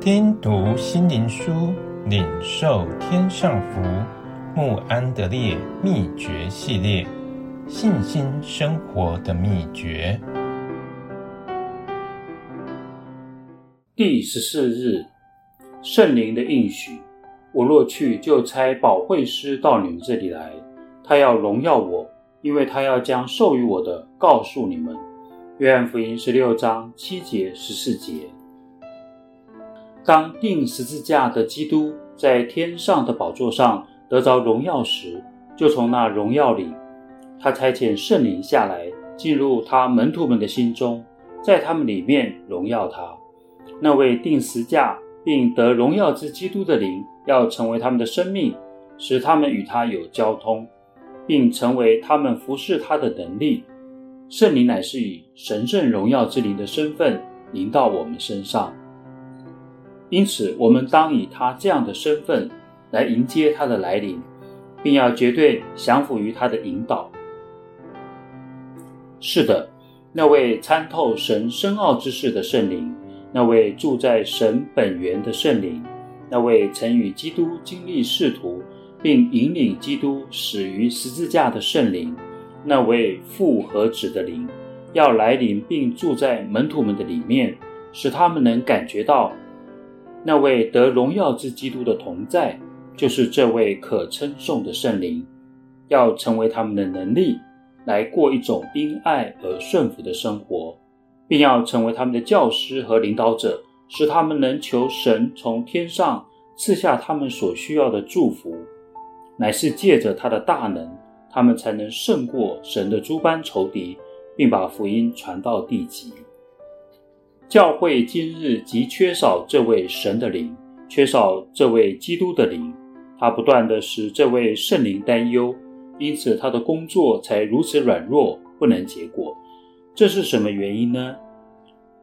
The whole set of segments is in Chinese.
听读心灵书，领受天上福。穆安德烈秘诀系列，信心生活的秘诀。第十四日，圣灵的应许。我若去，就差保惠师到你们这里来，他要荣耀我，因为他要将授予我的告诉你们。约翰福音十六章七节十四节。当钉十字架的基督在天上的宝座上得着荣耀时，就从那荣耀里，他差遣圣灵下来，进入他门徒们的心中，在他们里面荣耀他。那位钉十字架并得荣耀之基督的灵，要成为他们的生命，使他们与他有交通，并成为他们服侍他的能力。圣灵乃是以神圣荣耀之灵的身份临到我们身上，因此我们当以他这样的身份。来迎接他的来临，并要绝对降服于他的引导。是的，那位参透神深奥之事的圣灵，那位住在神本源的圣灵，那位曾与基督经历仕途，并引领基督死于十字架的圣灵，那位父和子的灵，要来临并住在门徒们的里面，使他们能感觉到那位得荣耀之基督的同在。就是这位可称颂的圣灵，要成为他们的能力，来过一种因爱而顺服的生活，并要成为他们的教师和领导者，使他们能求神从天上赐下他们所需要的祝福，乃是借着他的大能，他们才能胜过神的诸般仇敌，并把福音传到地极。教会今日极缺少这位神的灵，缺少这位基督的灵。他不断地使这位圣灵担忧，因此他的工作才如此软弱，不能结果。这是什么原因呢？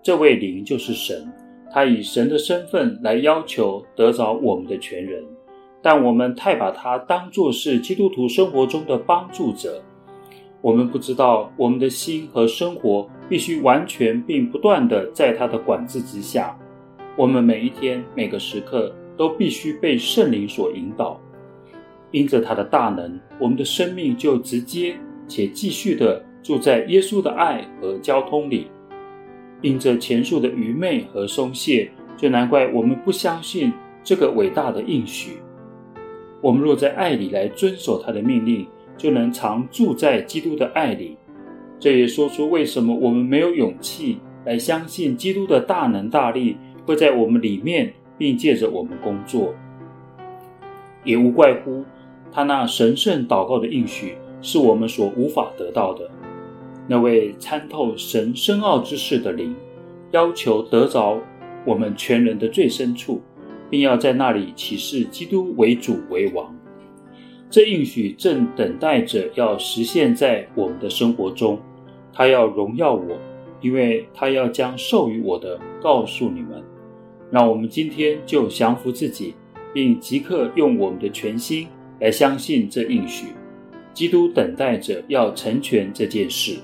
这位灵就是神，他以神的身份来要求得着我们的全人，但我们太把他当作是基督徒生活中的帮助者。我们不知道我们的心和生活必须完全并不断地在他的管制之下。我们每一天每个时刻。都必须被圣灵所引导，因着他的大能，我们的生命就直接且继续地住在耶稣的爱和交通里。因着前述的愚昧和松懈，就难怪我们不相信这个伟大的应许。我们若在爱里来遵守他的命令，就能常住在基督的爱里。这也说出为什么我们没有勇气来相信基督的大能大力会在我们里面。并借着我们工作，也无怪乎他那神圣祷告的应许是我们所无法得到的。那位参透神深奥之事的灵，要求得着我们全人的最深处，并要在那里启示基督为主为王。这应许正等待着要实现在我们的生活中。他要荣耀我，因为他要将授予我的告诉你们。让我们今天就降服自己，并即刻用我们的全心来相信这应许。基督等待着要成全这件事。